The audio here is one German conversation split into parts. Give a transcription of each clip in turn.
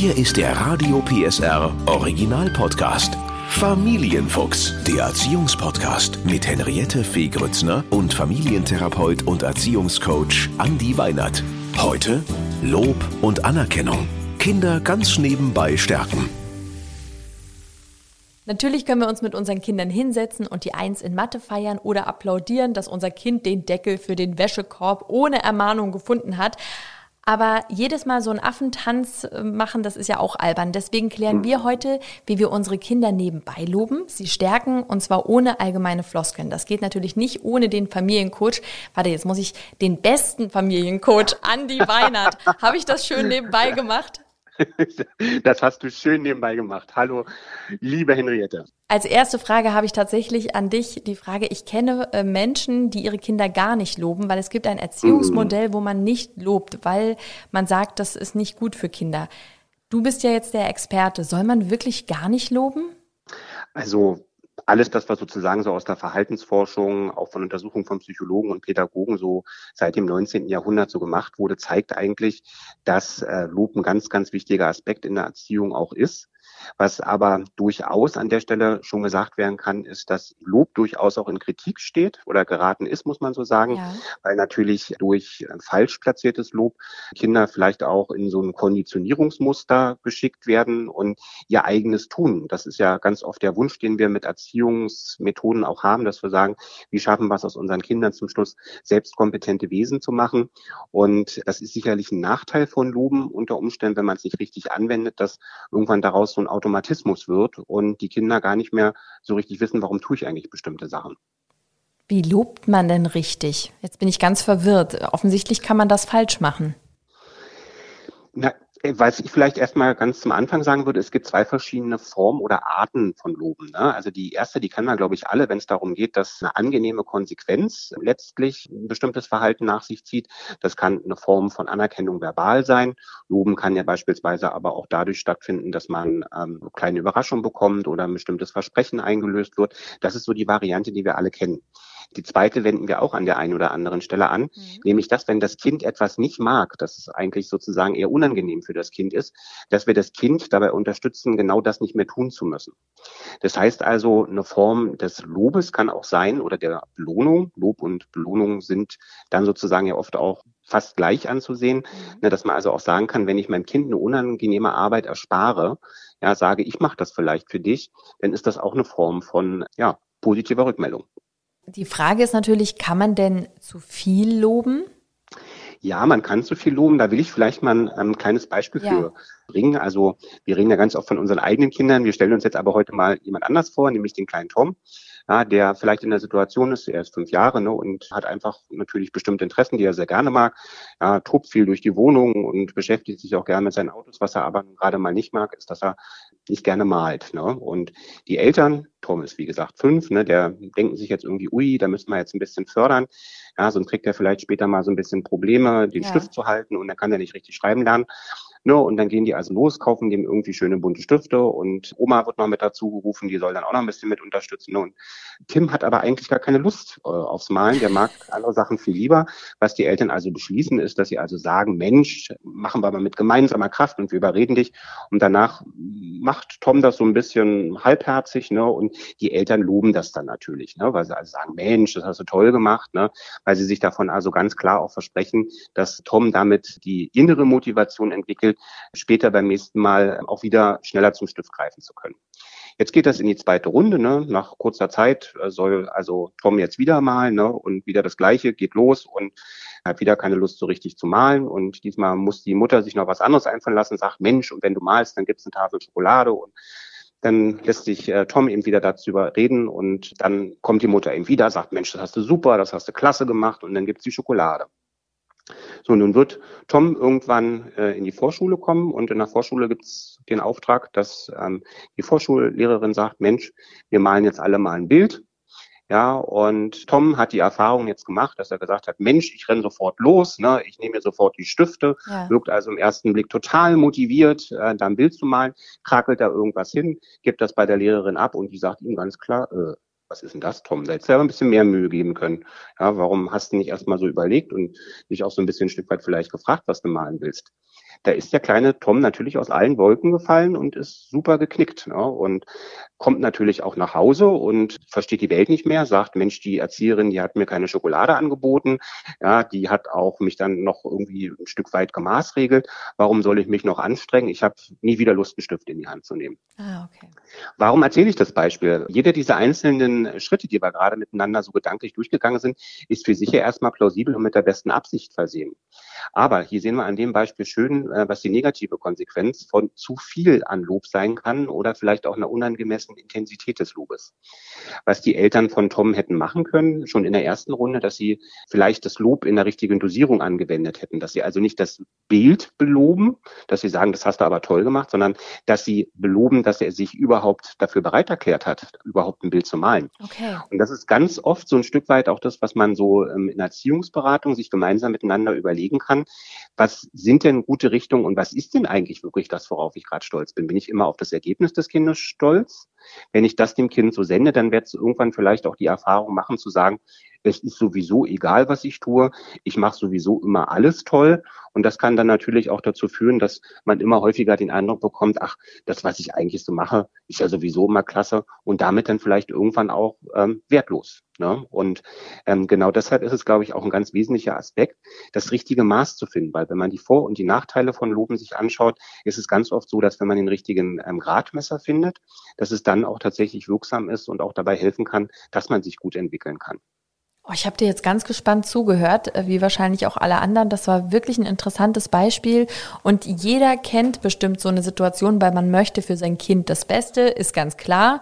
Hier ist der Radio PSR Original Podcast. Familienfuchs, der Erziehungspodcast mit Henriette Fee Grützner und Familientherapeut und Erziehungscoach Andi Weinert. Heute Lob und Anerkennung. Kinder ganz nebenbei stärken. Natürlich können wir uns mit unseren Kindern hinsetzen und die Eins in Mathe feiern oder applaudieren, dass unser Kind den Deckel für den Wäschekorb ohne Ermahnung gefunden hat. Aber jedes Mal so einen Affentanz äh, machen, das ist ja auch albern. Deswegen klären hm. wir heute, wie wir unsere Kinder nebenbei loben, sie stärken und zwar ohne allgemeine Floskeln. Das geht natürlich nicht ohne den Familiencoach. Warte, jetzt muss ich den besten Familiencoach, Andy Weinert. Habe ich das schön nebenbei gemacht? Das hast du schön nebenbei gemacht. Hallo, liebe Henriette. Als erste Frage habe ich tatsächlich an dich die Frage, ich kenne äh, Menschen, die ihre Kinder gar nicht loben, weil es gibt ein Erziehungsmodell, mhm. wo man nicht lobt, weil man sagt, das ist nicht gut für Kinder. Du bist ja jetzt der Experte. Soll man wirklich gar nicht loben? Also alles das, was sozusagen so aus der Verhaltensforschung, auch von Untersuchungen von Psychologen und Pädagogen so seit dem 19. Jahrhundert so gemacht wurde, zeigt eigentlich, dass äh, Lob ein ganz, ganz wichtiger Aspekt in der Erziehung auch ist. Was aber durchaus an der Stelle schon gesagt werden kann, ist, dass Lob durchaus auch in Kritik steht oder geraten ist, muss man so sagen, ja. weil natürlich durch falsch platziertes Lob Kinder vielleicht auch in so ein Konditionierungsmuster geschickt werden und ihr eigenes tun. Das ist ja ganz oft der Wunsch, den wir mit Erziehungsmethoden auch haben, dass wir sagen, wie schaffen wir es aus unseren Kindern zum Schluss selbstkompetente Wesen zu machen. Und das ist sicherlich ein Nachteil von Loben unter Umständen, wenn man es nicht richtig anwendet, dass irgendwann daraus so ein Automatismus wird und die Kinder gar nicht mehr so richtig wissen, warum tue ich eigentlich bestimmte Sachen. Wie lobt man denn richtig? Jetzt bin ich ganz verwirrt. Offensichtlich kann man das falsch machen. Na, was ich vielleicht erstmal ganz zum Anfang sagen würde, es gibt zwei verschiedene Formen oder Arten von Loben. Ne? Also die erste, die kennen wir, glaube ich, alle, wenn es darum geht, dass eine angenehme Konsequenz letztlich ein bestimmtes Verhalten nach sich zieht. Das kann eine Form von Anerkennung verbal sein. Loben kann ja beispielsweise aber auch dadurch stattfinden, dass man ähm, eine kleine Überraschung bekommt oder ein bestimmtes Versprechen eingelöst wird. Das ist so die Variante, die wir alle kennen. Die zweite wenden wir auch an der einen oder anderen Stelle an, mhm. nämlich dass, wenn das Kind etwas nicht mag, das eigentlich sozusagen eher unangenehm für das Kind ist, dass wir das Kind dabei unterstützen, genau das nicht mehr tun zu müssen. Das heißt also, eine Form des Lobes kann auch sein oder der Belohnung. Lob und Belohnung sind dann sozusagen ja oft auch fast gleich anzusehen. Ne, dass man also auch sagen kann, wenn ich meinem Kind eine unangenehme Arbeit erspare, ja, sage, ich mache das vielleicht für dich, dann ist das auch eine Form von ja, positiver Rückmeldung. Die Frage ist natürlich, kann man denn zu viel loben? Ja, man kann zu viel loben. Da will ich vielleicht mal ein ähm, kleines Beispiel ja. für bringen. Also wir reden ja ganz oft von unseren eigenen Kindern. Wir stellen uns jetzt aber heute mal jemand anders vor, nämlich den kleinen Tom, ja, der vielleicht in der Situation ist, er ist fünf Jahre ne, und hat einfach natürlich bestimmte Interessen, die er sehr gerne mag. Ja, tobt viel durch die Wohnung und beschäftigt sich auch gerne mit seinen Autos. Was er aber gerade mal nicht mag, ist, dass er nicht gerne malt. Ne? Und die Eltern, Tom ist wie gesagt fünf, ne, der denken sich jetzt irgendwie, ui, da müssen wir jetzt ein bisschen fördern. Ja, sonst kriegt er vielleicht später mal so ein bisschen Probleme, den ja. Stift zu halten und dann kann er nicht richtig schreiben lernen. Ne, und dann gehen die also los, kaufen dem irgendwie schöne bunte Stifte und Oma wird noch mit dazu gerufen, die soll dann auch noch ein bisschen mit unterstützen. Ne? Und Tim hat aber eigentlich gar keine Lust äh, aufs Malen, der mag andere Sachen viel lieber. Was die Eltern also beschließen, ist, dass sie also sagen, Mensch, machen wir mal mit gemeinsamer Kraft und wir überreden dich. Und danach macht Tom das so ein bisschen halbherzig, ne? Und die Eltern loben das dann natürlich, ne? Weil sie also sagen, Mensch, das hast du toll gemacht, ne? Weil sie sich davon also ganz klar auch versprechen, dass Tom damit die innere Motivation entwickelt, später beim nächsten Mal auch wieder schneller zum Stift greifen zu können. Jetzt geht das in die zweite Runde. Ne? Nach kurzer Zeit soll also Tom jetzt wieder malen ne? und wieder das Gleiche geht los und hat wieder keine Lust so richtig zu malen. Und diesmal muss die Mutter sich noch was anderes einfallen lassen, sagt, Mensch, und wenn du malst, dann gibt's eine Tafel Schokolade und dann lässt sich äh, Tom eben wieder dazu überreden und dann kommt die Mutter eben wieder, sagt, Mensch, das hast du super, das hast du klasse gemacht und dann gibt's die Schokolade. So, nun wird Tom irgendwann äh, in die Vorschule kommen und in der Vorschule gibt es den Auftrag, dass ähm, die Vorschullehrerin sagt, Mensch, wir malen jetzt alle mal ein Bild. Ja, und Tom hat die Erfahrung jetzt gemacht, dass er gesagt hat, Mensch, ich renne sofort los, ne, ich nehme mir sofort die Stifte, ja. wirkt also im ersten Blick total motiviert, äh, da ein Bild zu malen, krakelt da irgendwas hin, gibt das bei der Lehrerin ab und die sagt ihm ganz klar, äh, was ist denn das, Tom? Da hättest du ja ein bisschen mehr Mühe geben können. Ja, warum hast du nicht erstmal so überlegt und dich auch so ein bisschen ein Stück weit vielleicht gefragt, was du malen willst? Da ist der kleine Tom natürlich aus allen Wolken gefallen und ist super geknickt. Ne? Und kommt natürlich auch nach Hause und versteht die Welt nicht mehr, sagt, Mensch, die Erzieherin, die hat mir keine Schokolade angeboten, ja, die hat auch mich dann noch irgendwie ein Stück weit gemaßregelt. Warum soll ich mich noch anstrengen? Ich habe nie wieder Lust, einen Stift in die Hand zu nehmen. Ah, okay. Warum erzähle ich das Beispiel? Jeder dieser einzelnen Schritte, die wir gerade miteinander so gedanklich durchgegangen sind, ist für sich ja erstmal plausibel und mit der besten Absicht versehen. Aber hier sehen wir an dem Beispiel schön, äh, was die negative Konsequenz von zu viel an Lob sein kann oder vielleicht auch einer unangemessenen Intensität des Lobes. Was die Eltern von Tom hätten machen können, schon in der ersten Runde, dass sie vielleicht das Lob in der richtigen Dosierung angewendet hätten, dass sie also nicht das Bild beloben, dass sie sagen, das hast du aber toll gemacht, sondern dass sie beloben, dass er sich überhaupt dafür bereit erklärt hat, überhaupt ein Bild zu malen. Okay. Und das ist ganz oft so ein Stück weit auch das, was man so ähm, in Erziehungsberatung sich gemeinsam miteinander überlegen kann. Was sind denn gute Richtungen und was ist denn eigentlich wirklich das, worauf ich gerade stolz bin? Bin ich immer auf das Ergebnis des Kindes stolz? Wenn ich das dem Kind so sende, dann wird es irgendwann vielleicht auch die Erfahrung machen zu sagen, es ist sowieso egal, was ich tue. Ich mache sowieso immer alles toll. Und das kann dann natürlich auch dazu führen, dass man immer häufiger den Eindruck bekommt, ach, das, was ich eigentlich so mache, ist ja sowieso immer klasse und damit dann vielleicht irgendwann auch ähm, wertlos. Ne? Und ähm, genau deshalb ist es, glaube ich, auch ein ganz wesentlicher Aspekt, das richtige Maß zu finden, weil wenn man die Vor- und die Nachteile von Loben sich anschaut, ist es ganz oft so, dass wenn man den richtigen ähm, Gradmesser findet, dass es dann auch tatsächlich wirksam ist und auch dabei helfen kann, dass man sich gut entwickeln kann. Oh, ich habe dir jetzt ganz gespannt zugehört, äh, wie wahrscheinlich auch alle anderen. Das war wirklich ein interessantes Beispiel. Und jeder kennt bestimmt so eine Situation, weil man möchte für sein Kind das Beste, ist ganz klar.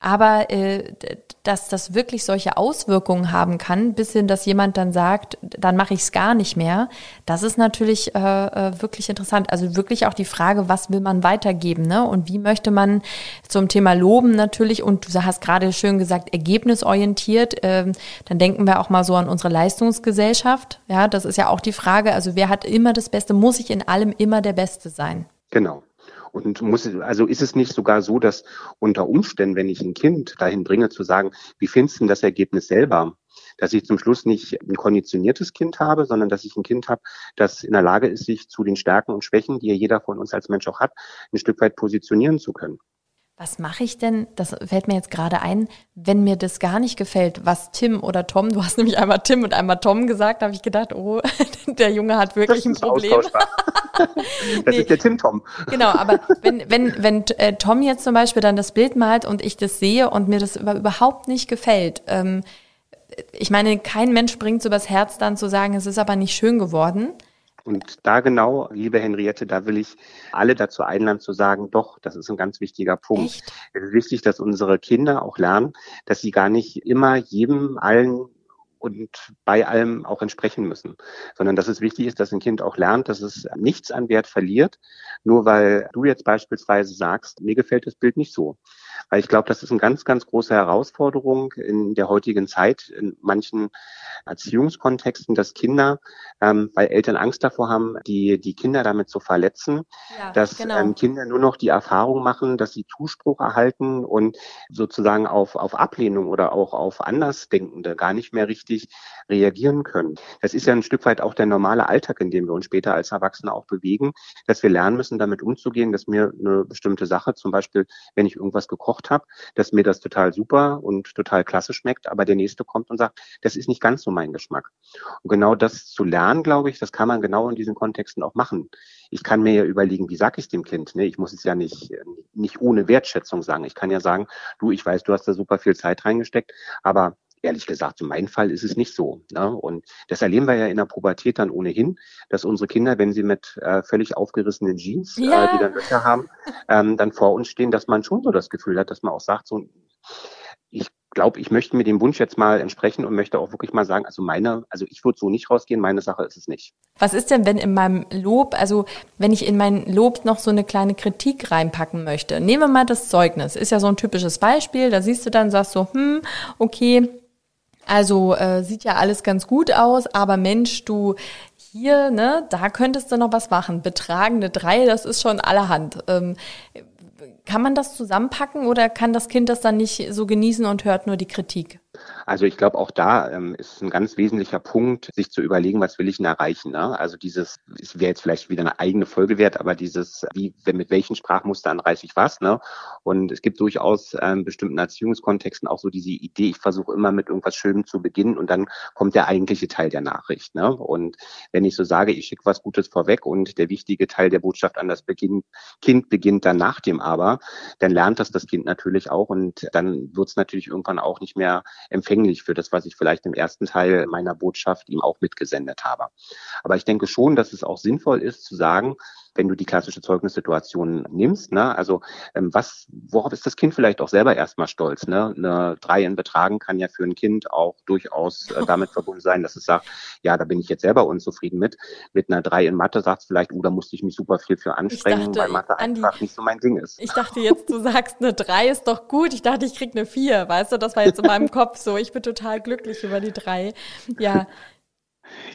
Aber äh, dass das wirklich solche Auswirkungen haben kann, bis hin, dass jemand dann sagt, dann mache ich es gar nicht mehr, das ist natürlich äh, äh, wirklich interessant. Also wirklich auch die Frage, was will man weitergeben, ne? Und wie möchte man zum Thema Loben natürlich, und du hast gerade schön gesagt, ergebnisorientiert, äh, dann denken wir auch mal so an unsere Leistungsgesellschaft. Ja, das ist ja auch die Frage, also wer hat immer das Beste, muss ich in allem immer der Beste sein? Genau. Und muss, also ist es nicht sogar so, dass unter Umständen, wenn ich ein Kind dahin bringe zu sagen, wie findest du das Ergebnis selber? Dass ich zum Schluss nicht ein konditioniertes Kind habe, sondern dass ich ein Kind habe, das in der Lage ist, sich zu den Stärken und Schwächen, die ja jeder von uns als Mensch auch hat, ein Stück weit positionieren zu können. Was mache ich denn, das fällt mir jetzt gerade ein, wenn mir das gar nicht gefällt, was Tim oder Tom, du hast nämlich einmal Tim und einmal Tom gesagt, habe ich gedacht, oh, der Junge hat wirklich ein Problem. das nee, ist der Tim-Tom. Genau, aber wenn, wenn, wenn äh, Tom jetzt zum Beispiel dann das Bild malt und ich das sehe und mir das überhaupt nicht gefällt, ähm, ich meine, kein Mensch bringt so übers Herz dann zu sagen, es ist aber nicht schön geworden. Und da genau, liebe Henriette, da will ich alle dazu einladen zu sagen, doch, das ist ein ganz wichtiger Punkt. Echt? Es ist wichtig, dass unsere Kinder auch lernen, dass sie gar nicht immer jedem, allen und bei allem auch entsprechen müssen, sondern dass es wichtig ist, dass ein Kind auch lernt, dass es nichts an Wert verliert, nur weil du jetzt beispielsweise sagst, mir gefällt das Bild nicht so. Weil ich glaube, das ist eine ganz, ganz große Herausforderung in der heutigen Zeit, in manchen Erziehungskontexten, dass Kinder, ähm, weil Eltern Angst davor haben, die, die Kinder damit zu verletzen, ja, dass genau. ähm, Kinder nur noch die Erfahrung machen, dass sie Zuspruch erhalten und sozusagen auf, auf Ablehnung oder auch auf Andersdenkende gar nicht mehr richtig reagieren können. Das ist ja ein Stück weit auch der normale Alltag, in dem wir uns später als Erwachsene auch bewegen, dass wir lernen müssen, damit umzugehen, dass mir eine bestimmte Sache, zum Beispiel, wenn ich irgendwas gekocht habe, dass mir das total super und total klasse schmeckt, aber der nächste kommt und sagt, das ist nicht ganz so mein Geschmack. Und genau das zu lernen, glaube ich, das kann man genau in diesen Kontexten auch machen. Ich kann mir ja überlegen, wie sage ich dem Kind? Ne? Ich muss es ja nicht, nicht ohne Wertschätzung sagen. Ich kann ja sagen, du, ich weiß, du hast da super viel Zeit reingesteckt, aber ehrlich gesagt, in meinem Fall ist es nicht so. Ne? Und das erleben wir ja in der Pubertät dann ohnehin, dass unsere Kinder, wenn sie mit äh, völlig aufgerissenen Jeans, ja. äh, die dann Löcher haben, ähm, dann vor uns stehen, dass man schon so das Gefühl hat, dass man auch sagt, so, ich glaube, ich möchte mit dem Wunsch jetzt mal entsprechen und möchte auch wirklich mal sagen, also meine, also ich würde so nicht rausgehen, meine Sache ist es nicht. Was ist denn, wenn in meinem Lob, also wenn ich in mein Lob noch so eine kleine Kritik reinpacken möchte? Nehmen wir mal das Zeugnis, ist ja so ein typisches Beispiel, da siehst du dann, sagst so, hm, okay, also äh, sieht ja alles ganz gut aus, aber Mensch, du hier, ne, da könntest du noch was machen. Betragende drei, das ist schon allerhand. Ähm, kann man das zusammenpacken oder kann das Kind das dann nicht so genießen und hört nur die Kritik? Also ich glaube, auch da ähm, ist ein ganz wesentlicher Punkt, sich zu überlegen, was will ich denn erreichen. Ne? Also dieses, es wäre jetzt vielleicht wieder eine eigene Folge wert, aber dieses, wie, mit welchen Sprachmustern reiche ich was. Ne? Und es gibt durchaus ähm, bestimmten Erziehungskontexten auch so diese Idee, ich versuche immer mit irgendwas Schönem zu beginnen und dann kommt der eigentliche Teil der Nachricht. Ne? Und wenn ich so sage, ich schicke was Gutes vorweg und der wichtige Teil der Botschaft an das Beginn, Kind beginnt dann nach dem Aber, dann lernt das das Kind natürlich auch und dann wird es natürlich irgendwann auch nicht mehr empfänglich für das, was ich vielleicht im ersten Teil meiner Botschaft ihm auch mitgesendet habe. Aber ich denke schon, dass es auch sinnvoll ist zu sagen, wenn du die klassische Zeugnissituation nimmst. Ne? Also ähm, was, worauf ist das Kind vielleicht auch selber erstmal stolz? Ne? Eine Drei in Betragen kann ja für ein Kind auch durchaus äh, damit verbunden sein, dass es sagt, ja, da bin ich jetzt selber unzufrieden mit. Mit einer Drei in Mathe sagt es vielleicht, oh, da musste ich mich super viel für anstrengen, dachte, weil Mathe Andi, einfach nicht so mein Ding ist. Ich dachte jetzt, du sagst, eine Drei ist doch gut. Ich dachte, ich krieg eine Vier, weißt du, das war jetzt in meinem Kopf so. Ich bin total glücklich über die Drei. Ja,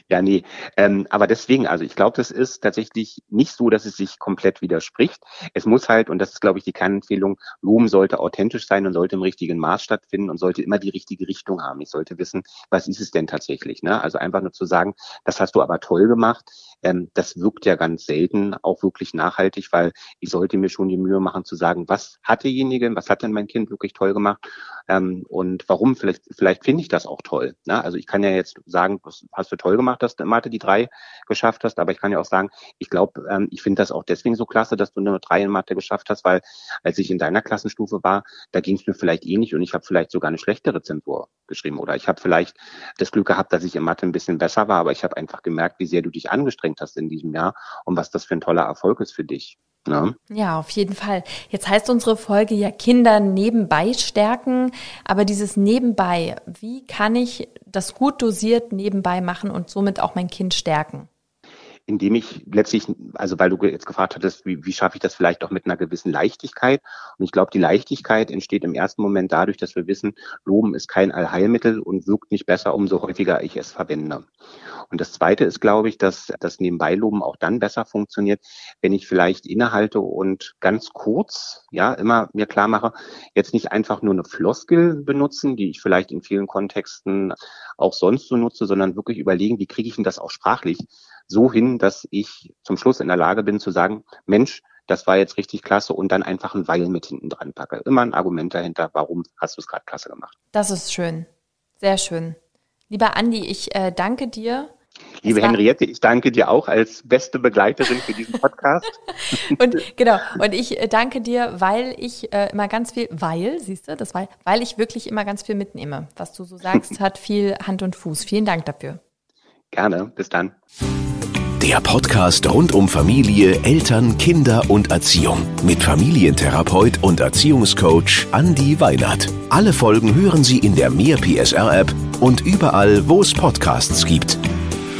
ja, nee. Ähm, aber deswegen, also ich glaube, das ist tatsächlich nicht so, dass es sich komplett widerspricht. Es muss halt, und das ist, glaube ich, die Kernempfehlung, Loben sollte authentisch sein und sollte im richtigen Maß stattfinden und sollte immer die richtige Richtung haben. Ich sollte wissen, was ist es denn tatsächlich? Ne? Also einfach nur zu sagen, das hast du aber toll gemacht, ähm, das wirkt ja ganz selten auch wirklich nachhaltig, weil ich sollte mir schon die Mühe machen zu sagen, was hat derjenige, was hat denn mein Kind wirklich toll gemacht ähm, und warum, vielleicht, vielleicht finde ich das auch toll. Ne? Also ich kann ja jetzt sagen, was hast du toll gemacht, dass du Mathe die drei geschafft hast, aber ich kann ja auch sagen, ich glaube, ähm, ich finde das auch deswegen so klasse, dass du eine drei in Mathe geschafft hast, weil als ich in deiner Klassenstufe war, da ging es mir vielleicht ähnlich und ich habe vielleicht sogar eine schlechtere Zensur geschrieben oder ich habe vielleicht das Glück gehabt, dass ich in Mathe ein bisschen besser war, aber ich habe einfach gemerkt, wie sehr du dich angestrengt hast in diesem Jahr und was das für ein toller Erfolg ist für dich. Ja. ja, auf jeden Fall. Jetzt heißt unsere Folge ja Kinder nebenbei stärken, aber dieses nebenbei, wie kann ich das gut dosiert nebenbei machen und somit auch mein Kind stärken? indem ich letztlich, also weil du jetzt gefragt hattest, wie, wie schaffe ich das vielleicht auch mit einer gewissen Leichtigkeit? Und ich glaube, die Leichtigkeit entsteht im ersten Moment dadurch, dass wir wissen, Loben ist kein Allheilmittel und wirkt nicht besser, umso häufiger ich es verwende. Und das Zweite ist, glaube ich, dass das Nebenbeiloben auch dann besser funktioniert, wenn ich vielleicht innehalte und ganz kurz, ja, immer mir klar mache, jetzt nicht einfach nur eine Floskel benutzen, die ich vielleicht in vielen Kontexten auch sonst so nutze, sondern wirklich überlegen, wie kriege ich denn das auch sprachlich so hin, dass ich zum Schluss in der Lage bin zu sagen, Mensch, das war jetzt richtig klasse und dann einfach ein Weil mit hinten dran packe. Immer ein Argument dahinter, warum hast du es gerade klasse gemacht. Das ist schön. Sehr schön. Lieber Andi, ich äh, danke dir. Liebe Henriette, ich danke dir auch als beste Begleiterin für diesen Podcast. und genau, und ich äh, danke dir, weil ich äh, immer ganz viel, weil, siehst du, das war, weil ich wirklich immer ganz viel mitnehme. Was du so sagst, hat viel Hand und Fuß. Vielen Dank dafür. Gerne, bis dann. Der Podcast rund um Familie, Eltern, Kinder und Erziehung mit Familientherapeut und Erziehungscoach Andi Weinert. Alle Folgen hören Sie in der Mehr PSR App und überall, wo es Podcasts gibt.